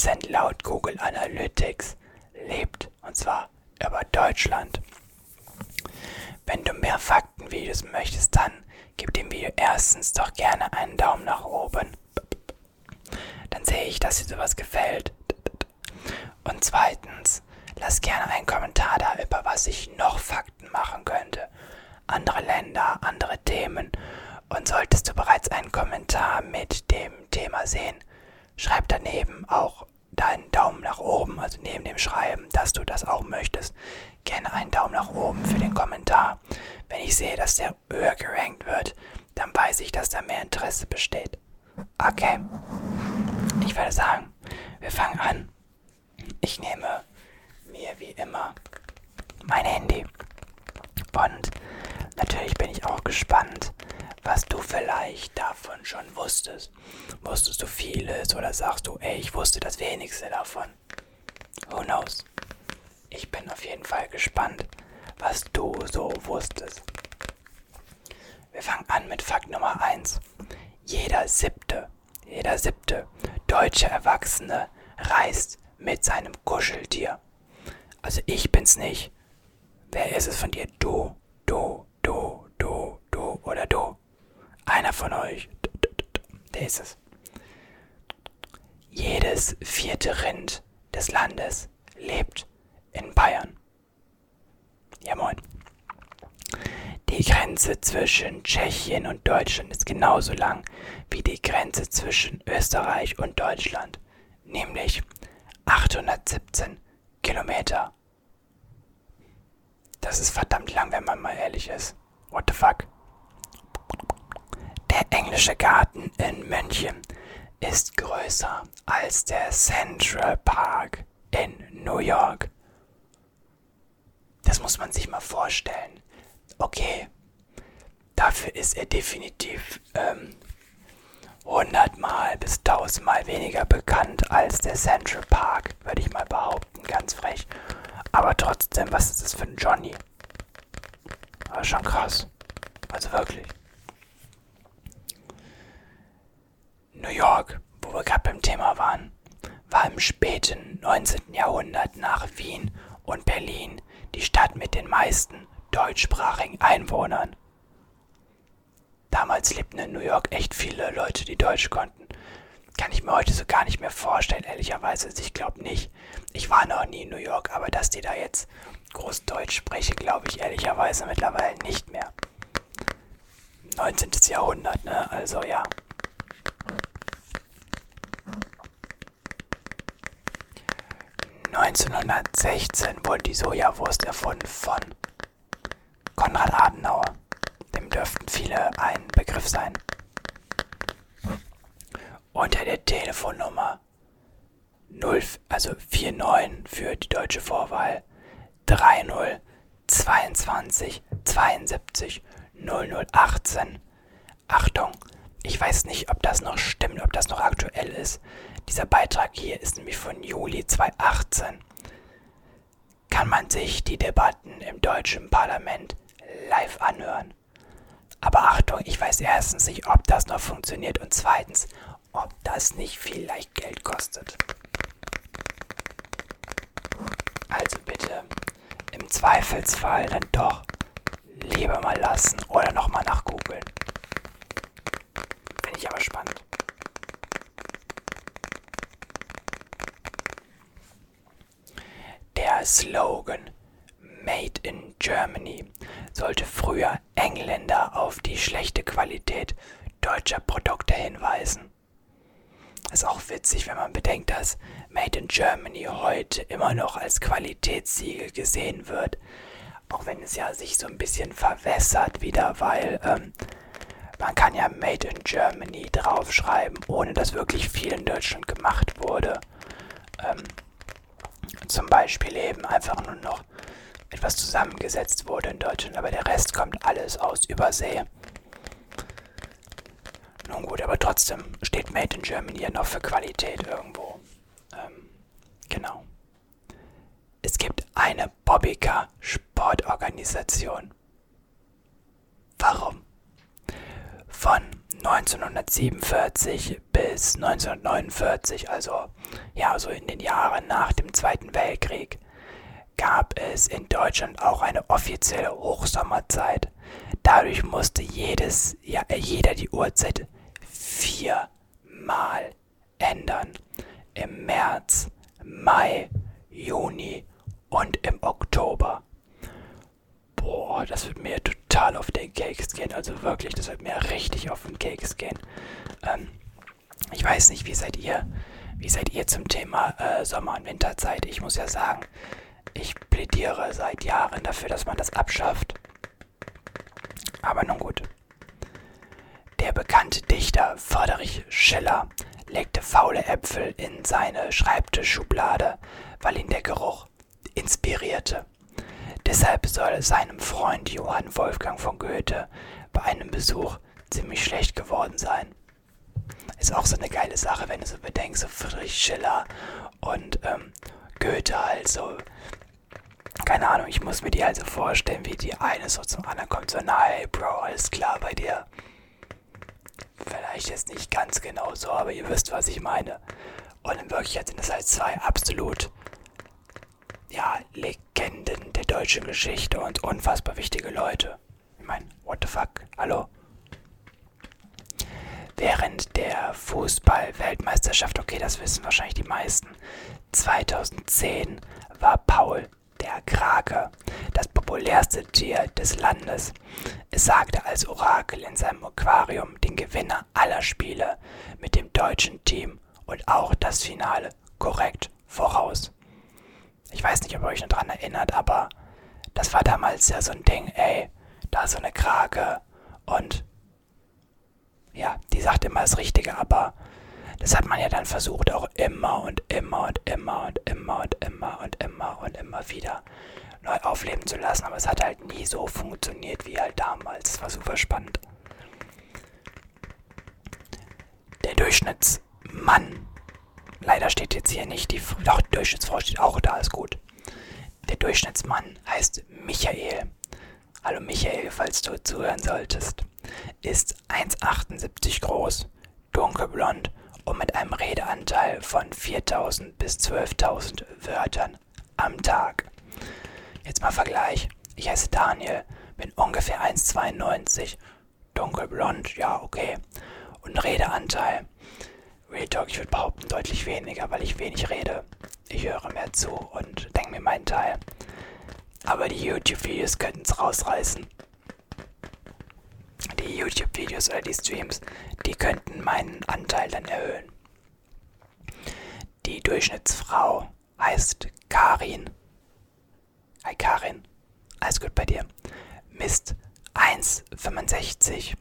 95% laut Google Analytics lebt. Und zwar über Deutschland. Wenn du mehr Faktenvideos möchtest, dann gib dem Video erstens doch gerne einen Daumen nach oben. Dann sehe ich, dass dir sowas gefällt. Und zweitens, lass gerne einen Kommentar da, über was ich noch Fakten machen könnte. Andere Länder, andere Themen. Und solltest du bereits einen Kommentar mit dem Thema sehen, schreib daneben auch deinen Daumen nach oben, also neben dem Schreiben, dass du das auch möchtest. Gerne einen Daumen nach oben für den Kommentar. Wenn ich sehe, dass der höher gerankt wird, dann weiß ich, dass da mehr Interesse besteht. Okay. Ich würde sagen, wir fangen an. Ich nehme mir wie immer mein Handy. Und natürlich bin ich auch gespannt, was du vielleicht davon schon wusstest. Wusstest du vieles oder sagst du, ey, ich wusste das wenigste davon? Who knows? Ich bin auf jeden Fall gespannt, was du so wusstest. Wir fangen an mit Fakt Nummer 1. Jeder siebte, jeder siebte deutsche Erwachsene reist mit seinem Kuscheltier. Also ich bin's nicht. Wer ist es von dir? Du, du, du, du, du oder du? Einer von euch. Der ist es. Jedes vierte Rind des Landes lebt in Bayern. Ja moin. Die Grenze zwischen Tschechien und Deutschland ist genauso lang wie die Grenze zwischen Österreich und Deutschland, nämlich 817 Kilometer. Das ist verdammt lang, wenn man mal ehrlich ist. What the fuck? Der englische Garten in München ist größer als der Central Park in New York. Das muss man sich mal vorstellen. Okay, dafür ist er definitiv ähm, 100 Mal bis 1000 Mal weniger bekannt als der Central Park, würde ich mal behaupten, ganz frech. Aber trotzdem, was ist das für ein Johnny? Aber schon krass. Also wirklich. New York, wo wir gerade beim Thema waren, war im späten 19. Jahrhundert nach Wien und Berlin die Stadt mit den meisten deutschsprachigen Einwohnern. Damals lebten in New York echt viele Leute, die Deutsch konnten. Kann ich mir heute so gar nicht mehr vorstellen, ehrlicherweise. Also ich glaube nicht. Ich war noch nie in New York, aber dass die da jetzt groß Deutsch sprechen, glaube ich ehrlicherweise mittlerweile nicht mehr. 19. Jahrhundert, ne? Also ja. 1916 wurde die Sojawurst erfunden von Konrad Adenauer. Dem dürften viele ein Begriff sein. Unter der Telefonnummer 0, also 49 für die deutsche Vorwahl 30 22 72 0018. Achtung, ich weiß nicht, ob das noch stimmt, ob das noch aktuell ist. Dieser Beitrag hier ist nämlich von Juli 2018. Kann man sich die Debatten im deutschen Parlament live anhören. Aber Achtung, ich weiß erstens nicht, ob das noch funktioniert und zweitens, ob das nicht vielleicht Geld kostet. Also bitte im Zweifelsfall dann doch lieber mal lassen oder nochmal nachgoogeln. Finde ich aber spannend. Slogan Made in Germany sollte früher Engländer auf die schlechte Qualität deutscher Produkte hinweisen. Ist auch witzig, wenn man bedenkt, dass Made in Germany heute immer noch als Qualitätssiegel gesehen wird. Auch wenn es ja sich so ein bisschen verwässert wieder, weil ähm, man kann ja Made in Germany draufschreiben, ohne dass wirklich viel in Deutschland gemacht wurde. Ähm, zum Beispiel eben einfach nur noch etwas zusammengesetzt wurde in Deutschland, aber der Rest kommt alles aus Übersee. Nun gut, aber trotzdem steht Made in Germany ja noch für Qualität irgendwo. Ähm, genau. Es gibt eine Bobbycar Sportorganisation. Warum? Von 1947 bis 1949, also ja, so in den Jahren nach dem Zweiten Weltkrieg, gab es in Deutschland auch eine offizielle Hochsommerzeit. Dadurch musste jedes, ja, jeder die Uhrzeit viermal ändern. Im März, Mai, Juni und im Oktober. Boah, das wird mir total auf den Keks gehen. Also wirklich, das wird mir richtig auf den Keks gehen. Ähm, ich weiß nicht, wie seid ihr? Wie seid ihr zum Thema äh, Sommer- und Winterzeit? Ich muss ja sagen, ich plädiere seit Jahren dafür, dass man das abschafft. Aber nun gut. Der bekannte Dichter Friedrich Schiller legte faule Äpfel in seine Schreibtischschublade, weil ihn der Geruch inspirierte. Deshalb soll seinem Freund Johann Wolfgang von Goethe bei einem Besuch ziemlich schlecht geworden sein. Ist auch so eine geile Sache, wenn du so bedenkst, so Friedrich Schiller und ähm, Goethe halt so. Keine Ahnung, ich muss mir die halt so vorstellen, wie die eine so zum anderen kommt, so, na hey Bro, alles klar bei dir. Vielleicht jetzt nicht ganz genau so, aber ihr wisst, was ich meine. Und in Wirklichkeit sind es halt zwei absolut ja, Legenden der deutschen Geschichte und unfassbar wichtige Leute. Ich meine, what the fuck? Hallo? Während der Fußball-Weltmeisterschaft, okay, das wissen wahrscheinlich die meisten, 2010 war Paul der Krake das populärste Tier des Landes. Es sagte als Orakel in seinem Aquarium den Gewinner aller Spiele mit dem deutschen Team und auch das Finale korrekt voraus. Ich weiß nicht, ob ihr euch noch daran erinnert, aber das war damals ja so ein Ding, ey, da so eine Krake und ja, die sagt immer das Richtige, aber das hat man ja dann versucht auch immer und immer und immer und immer und immer und immer und immer wieder neu aufleben zu lassen, aber es hat halt nie so funktioniert wie halt damals. Es war super spannend. Der Durchschnittsmann Leider steht jetzt hier nicht die. Doch, Durchschnittsfrau steht auch da, ist gut. Der Durchschnittsmann heißt Michael. Hallo Michael, falls du zuhören solltest. Ist 1,78 groß, dunkelblond und mit einem Redeanteil von 4000 bis 12.000 Wörtern am Tag. Jetzt mal Vergleich. Ich heiße Daniel, bin ungefähr 1,92, dunkelblond, ja okay. Und Redeanteil Real Talk, ich würde behaupten, deutlich weniger, weil ich wenig rede. Ich höre mehr zu und denke mir meinen Teil. Aber die YouTube-Videos könnten es rausreißen. Die YouTube-Videos oder die Streams, die könnten meinen Anteil dann erhöhen. Die Durchschnittsfrau heißt Karin. Hi Karin, alles gut bei dir? Misst 1,65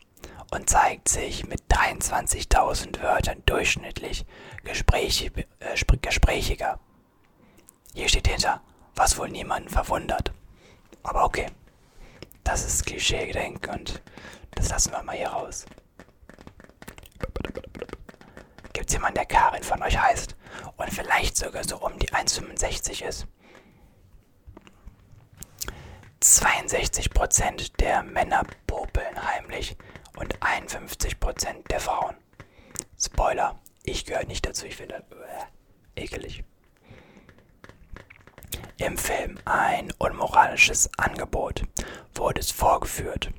und zeigt sich mit 23.000 Wörtern durchschnittlich gesprächig, äh, gesprächiger. Hier steht hinter, was wohl niemanden verwundert. Aber okay, das ist Klischee-Gedenk und das lassen wir mal hier raus. Gibt's jemanden, der Karin von euch heißt und vielleicht sogar so um die 1,65 ist? 62% der Männer popeln heimlich und 51% der Frauen. Spoiler, ich gehöre nicht dazu, ich finde äh, ekelig. Im Film Ein unmoralisches Angebot wurde es vorgeführt,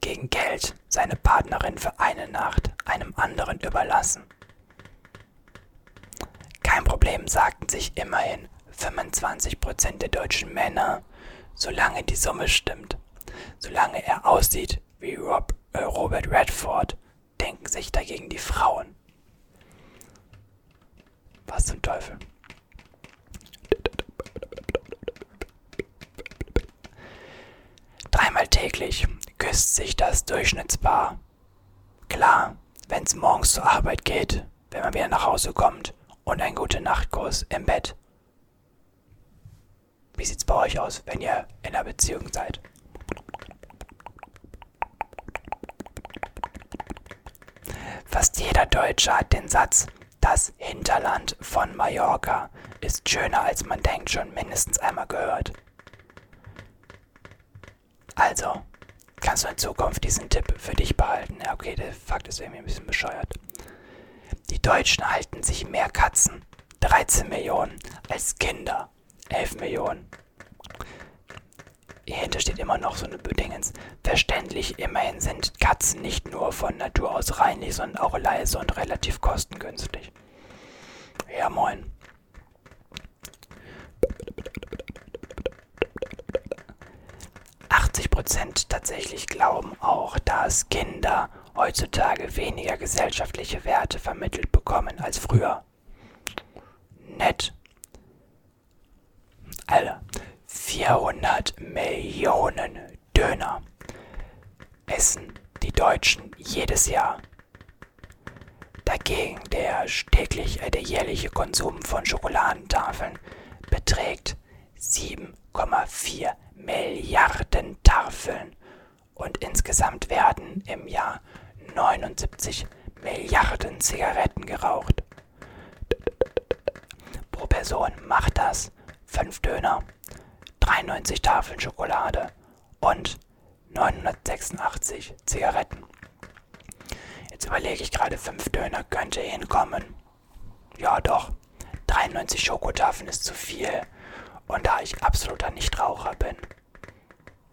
gegen Geld seine Partnerin für eine Nacht einem anderen überlassen. Kein Problem, sagten sich immerhin 25% der deutschen Männer, solange die Summe stimmt, solange er aussieht wie Rob Robert Redford denken sich dagegen die Frauen. Was zum Teufel? Dreimal täglich küsst sich das Durchschnittspaar. Klar, wenn's morgens zur Arbeit geht, wenn man wieder nach Hause kommt und ein gute Nachtkuss im Bett. Wie sieht's bei euch aus, wenn ihr in einer Beziehung seid? Jeder Deutsche hat den Satz, das Hinterland von Mallorca ist schöner als man denkt, schon mindestens einmal gehört. Also, kannst du in Zukunft diesen Tipp für dich behalten. Ja, okay, der Fakt ist irgendwie ein bisschen bescheuert. Die Deutschen halten sich mehr Katzen, 13 Millionen, als Kinder, 11 Millionen. Hierhinter steht immer noch so eine Bedingens. Verständlich, immerhin sind Katzen nicht nur von Natur aus reinlich, sondern auch leise und relativ kostengünstig. Ja, moin. 80% tatsächlich glauben auch, dass Kinder heutzutage weniger gesellschaftliche Werte vermittelt bekommen als früher. Nett. Alter, 400 Millionen Döner essen die Deutschen jedes Jahr. Dagegen der täglich, äh, der jährliche Konsum von Schokoladentafeln beträgt 7,4 Milliarden Tafeln und insgesamt werden im Jahr 79 Milliarden Zigaretten geraucht. Pro Person macht das 5 Döner, 93 Tafeln Schokolade und 986 Zigaretten. Jetzt überlege ich gerade, 5 Döner könnte hinkommen. Ja doch, 93 Schokotafeln ist zu viel. Und da ich absoluter Nichtraucher bin,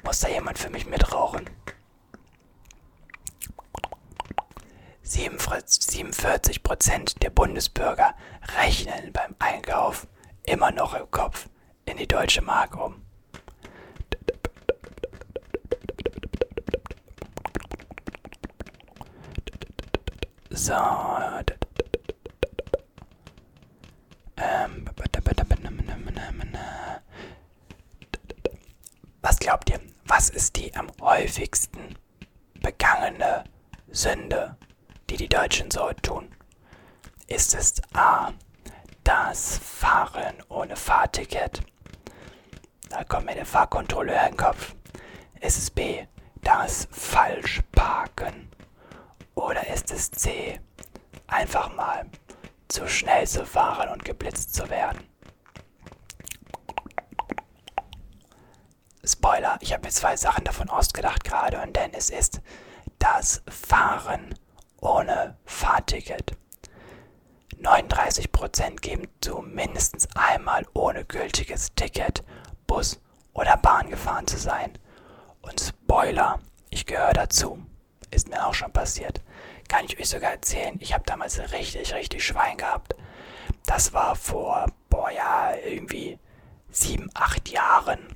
muss da jemand für mich mitrauchen. 47% der Bundesbürger rechnen beim Einkauf immer noch im Kopf in die deutsche Mark um. So. Ähm. Was glaubt ihr? Was ist die am häufigsten begangene Sünde, die die Deutschen so tun? Ist es A. Das Fahren ohne Fahrticket? Da kommt mir der Fahrkontrolleur in den Kopf. Ist es B. Das Falschparken? Oder ist es C. Einfach mal zu schnell zu fahren und geblitzt zu werden? Spoiler, ich habe mir zwei Sachen davon ausgedacht gerade und denn es ist das Fahren ohne Fahrticket. 39% geben zu mindestens einmal ohne gültiges Ticket Bus oder Bahn gefahren zu sein. Und Spoiler, ich gehöre dazu. Ist mir auch schon passiert. Kann ich euch sogar erzählen, ich habe damals richtig, richtig Schwein gehabt. Das war vor, boah ja, irgendwie sieben, acht Jahren.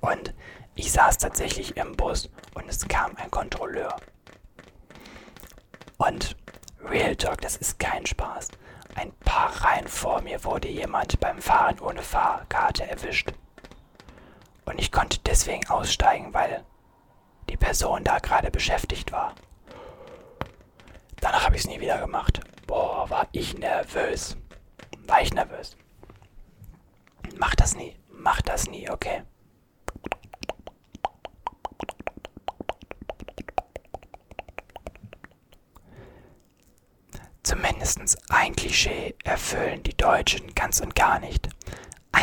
Und ich saß tatsächlich im Bus und es kam ein Kontrolleur. Und Real Talk, das ist kein Spaß. Ein paar Reihen vor mir wurde jemand beim Fahren ohne Fahrkarte erwischt. Und ich konnte deswegen aussteigen, weil die Person da gerade beschäftigt war. Danach habe ich es nie wieder gemacht. Boah, war ich nervös. War ich nervös. Mach das nie. Mach das nie, okay? Zumindest ein Klischee erfüllen die Deutschen ganz und gar nicht.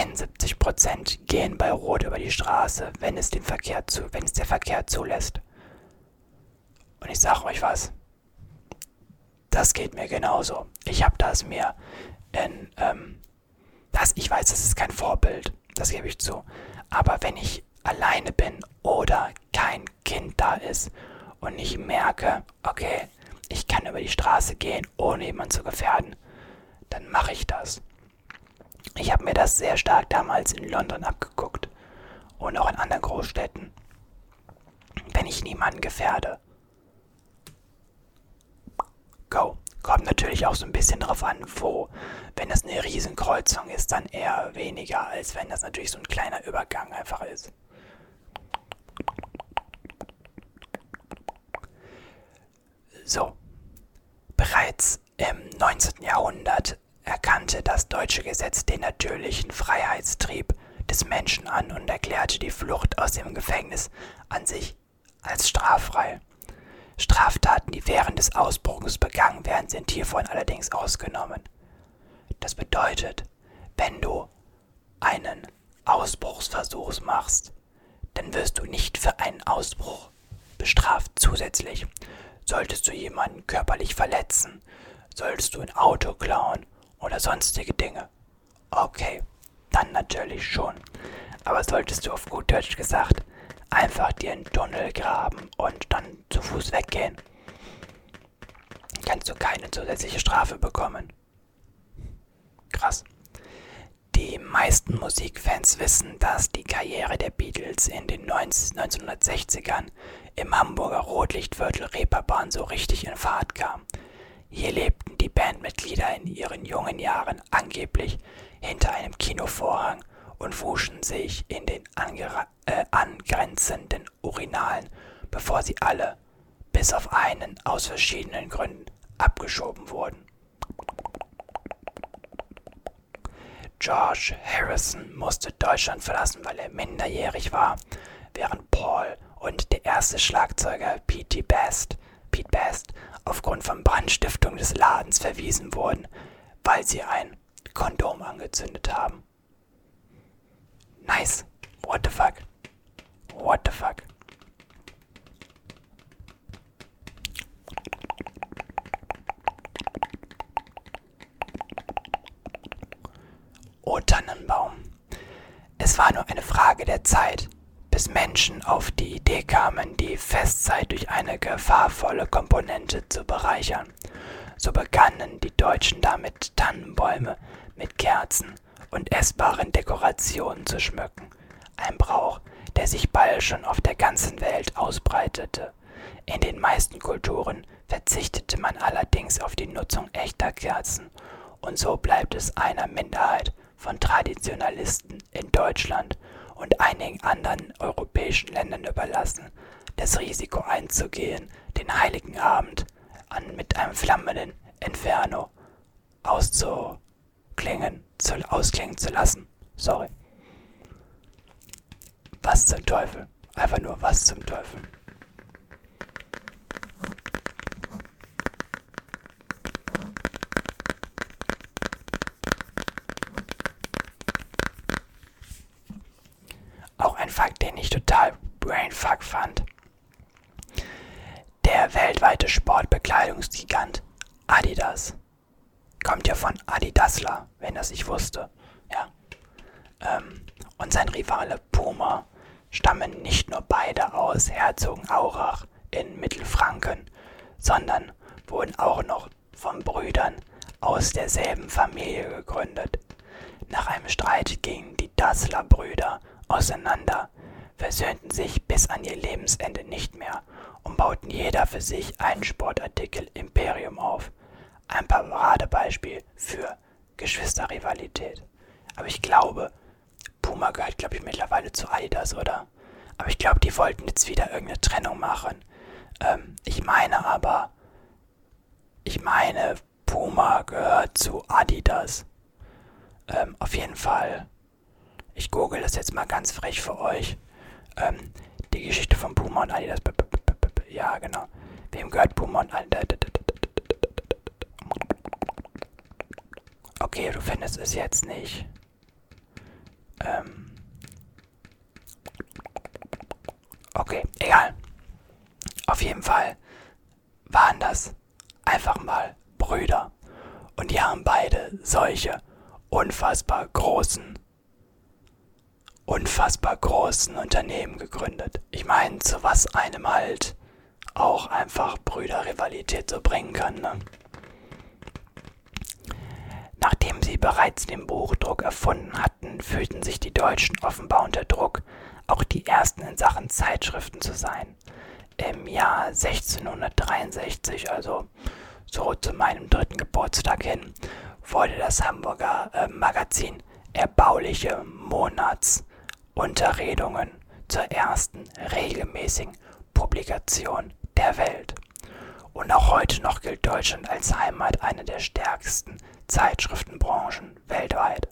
71% gehen bei Rot über die Straße, wenn es, den Verkehr zu, wenn es der Verkehr zulässt. Und ich sage euch was, das geht mir genauso. Ich habe das mir in, ähm, das, ich weiß, das ist kein Vorbild, das gebe ich zu. Aber wenn ich alleine bin oder kein Kind da ist und ich merke, okay, ich kann über die Straße gehen, ohne jemanden zu gefährden, dann mache ich das. Ich habe mir das sehr stark damals in London abgeguckt und auch in anderen Großstädten. Wenn ich niemanden gefährde. Go. Kommt natürlich auch so ein bisschen drauf an, wo. Wenn das eine Riesenkreuzung ist, dann eher weniger, als wenn das natürlich so ein kleiner Übergang einfach ist. So, Bereits im 19. Erkannte das deutsche Gesetz den natürlichen Freiheitstrieb des Menschen an und erklärte die Flucht aus dem Gefängnis an sich als straffrei. Straftaten, die während des Ausbruchs begangen werden, sind hiervon allerdings ausgenommen. Das bedeutet, wenn du einen Ausbruchsversuch machst, dann wirst du nicht für einen Ausbruch bestraft zusätzlich. Solltest du jemanden körperlich verletzen, solltest du ein Auto klauen oder sonstige Dinge. Okay, dann natürlich schon. Aber solltest du auf gut Deutsch gesagt einfach dir einen Tunnel graben und dann zu Fuß weggehen, kannst du keine zusätzliche Strafe bekommen. Krass. Die meisten Musikfans wissen, dass die Karriere der Beatles in den 1960ern im Hamburger Rotlichtviertel Reeperbahn so richtig in Fahrt kam. Hier lebten die Bandmitglieder in ihren jungen Jahren angeblich hinter einem Kinovorhang und wuschen sich in den äh, angrenzenden Urinalen, bevor sie alle, bis auf einen aus verschiedenen Gründen, abgeschoben wurden. George Harrison musste Deutschland verlassen, weil er minderjährig war, während Paul und der erste Schlagzeuger Pete Best, Pete Best aufgrund von Brandstiftung des Ladens verwiesen wurden, weil sie ein Kondom angezündet haben. Nice. What the fuck? What the fuck? O Tannenbaum. Es war nur eine Frage der Zeit, bis Menschen auf die Idee kamen, die Festzeit durch eine gefahrvolle Komponente zu bereichern. So begannen die Deutschen damit, Tannenbäume mit Kerzen und essbaren Dekorationen zu schmücken. Ein Brauch, der sich bald schon auf der ganzen Welt ausbreitete. In den meisten Kulturen verzichtete man allerdings auf die Nutzung echter Kerzen, und so bleibt es einer Minderheit von Traditionalisten in Deutschland und einigen anderen europäischen Ländern überlassen, das Risiko einzugehen, den heiligen Abend an mit einem flammenden Inferno auszuklingen, zu, ausklingen zu lassen. Sorry. Was zum Teufel? Einfach nur was zum Teufel. Fakt, den ich total brainfuck fand. Der weltweite Sportbekleidungsgigant Adidas kommt ja von Adidasler, wenn das ich wusste. Ja. Ähm, und sein Rivale Puma stammen nicht nur beide aus Herzogenaurach in Mittelfranken, sondern wurden auch noch von Brüdern aus derselben Familie gegründet. Nach einem Streit gingen die Dassler-Brüder auseinander, versöhnten sich bis an ihr Lebensende nicht mehr und bauten jeder für sich ein Sportartikel-Imperium auf. Ein Paradebeispiel für Geschwisterrivalität. Aber ich glaube, Puma gehört, glaube ich, mittlerweile zu Adidas, oder? Aber ich glaube, die wollten jetzt wieder irgendeine Trennung machen. Ähm, ich meine aber, ich meine, Puma gehört zu Adidas. Ähm, auf jeden Fall ich google das jetzt mal ganz frech für euch. Ähm, die Geschichte von Puma und Adidas. Ja, genau. Wem gehört Puma und Adidas? Okay, du findest es jetzt nicht. Ähm. Okay, egal. Auf jeden Fall waren das einfach mal Brüder. Und die haben beide solche unfassbar großen unfassbar großen Unternehmen gegründet. Ich meine, zu was einem halt auch einfach Brüderrivalität so bringen kann. Ne? Nachdem sie bereits den Buchdruck erfunden hatten, fühlten sich die Deutschen offenbar unter Druck, auch die ersten in Sachen Zeitschriften zu sein. Im Jahr 1663, also so zu meinem dritten Geburtstag hin, wurde das Hamburger äh, Magazin Erbauliche Monats Unterredungen zur ersten regelmäßigen Publikation der Welt. Und auch heute noch gilt Deutschland als Heimat einer der stärksten Zeitschriftenbranchen weltweit.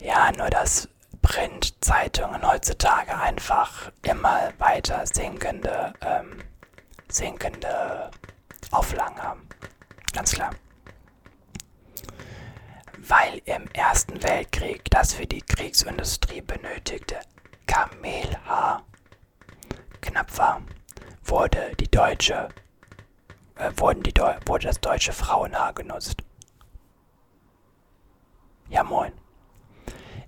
Ja, nur dass Printzeitungen heutzutage einfach immer weiter sinkende ähm, sinkende Auflagen haben. Ganz klar. Weil im Ersten Weltkrieg das für die Kriegsindustrie benötigte Kamelhaar knapp war, wurde, die deutsche, äh, wurden die Deu wurde das deutsche Frauenhaar genutzt. Ja moin.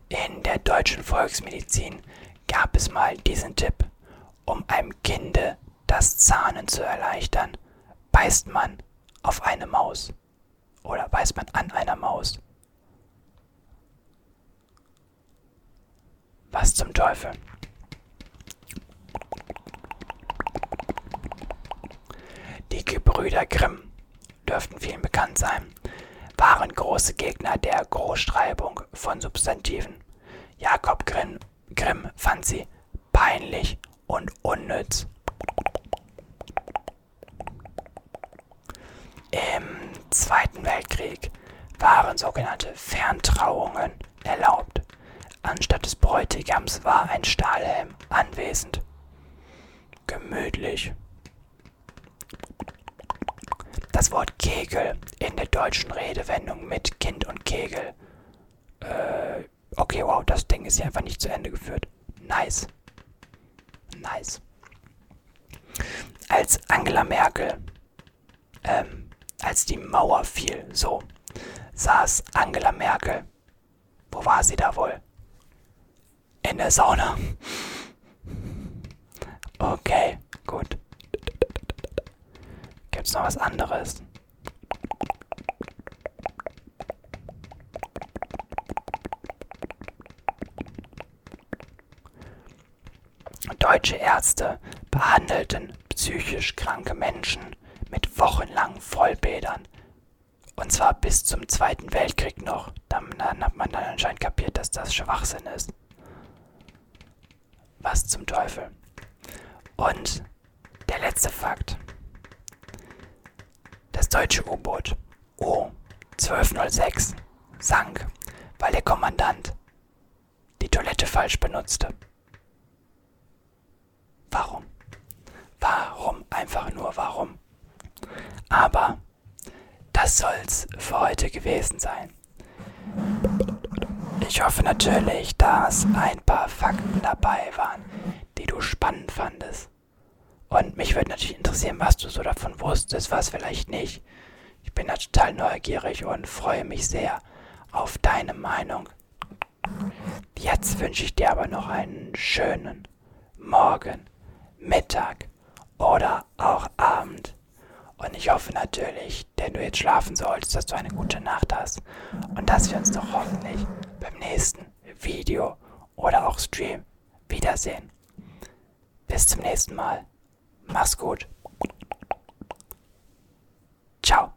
In der deutschen Volksmedizin gab es mal diesen Tipp, um einem Kinde das Zahnen zu erleichtern, beißt man auf eine Maus oder beißt man an einer Maus. Was zum Teufel? Die Gebrüder Grimm dürften vielen bekannt sein, waren große Gegner der Großschreibung von Substantiven. Jakob Grimm, Grimm fand sie peinlich und unnütz. Im Zweiten Weltkrieg waren sogenannte Ferntrauungen erlaubt. Anstatt des Bräutigams war ein Stahlhelm anwesend. Gemütlich. Das Wort Kegel in der deutschen Redewendung mit Kind und Kegel. Äh, okay, wow, das Ding ist hier einfach nicht zu Ende geführt. Nice. Nice. Als Angela Merkel, ähm, als die Mauer fiel, so, saß Angela Merkel. Wo war sie da wohl? In der Sauna. Okay, gut. Gibt's noch was anderes? Deutsche Ärzte behandelten psychisch kranke Menschen mit wochenlangen Vollbädern. Und zwar bis zum Zweiten Weltkrieg noch. Dann, dann hat man dann anscheinend kapiert, dass das Schwachsinn ist. Was zum Teufel? Und der letzte Fakt. Das deutsche U-Boot O-1206 sank, weil der Kommandant die Toilette falsch benutzte. Warum? Warum? Einfach nur warum? Aber das soll's für heute gewesen sein. Ich hoffe natürlich, dass ein paar Fakten dabei waren, die du spannend fandest. Und mich würde natürlich interessieren, was du so davon wusstest, was vielleicht nicht. Ich bin da total neugierig und freue mich sehr auf deine Meinung. Jetzt wünsche ich dir aber noch einen schönen Morgen, Mittag oder auch Abend. Und ich hoffe natürlich, der du jetzt schlafen solltest, dass du eine gute Nacht hast und dass wir uns doch hoffentlich beim nächsten Video oder auch Stream wiedersehen. Bis zum nächsten Mal. Mach's gut. Ciao.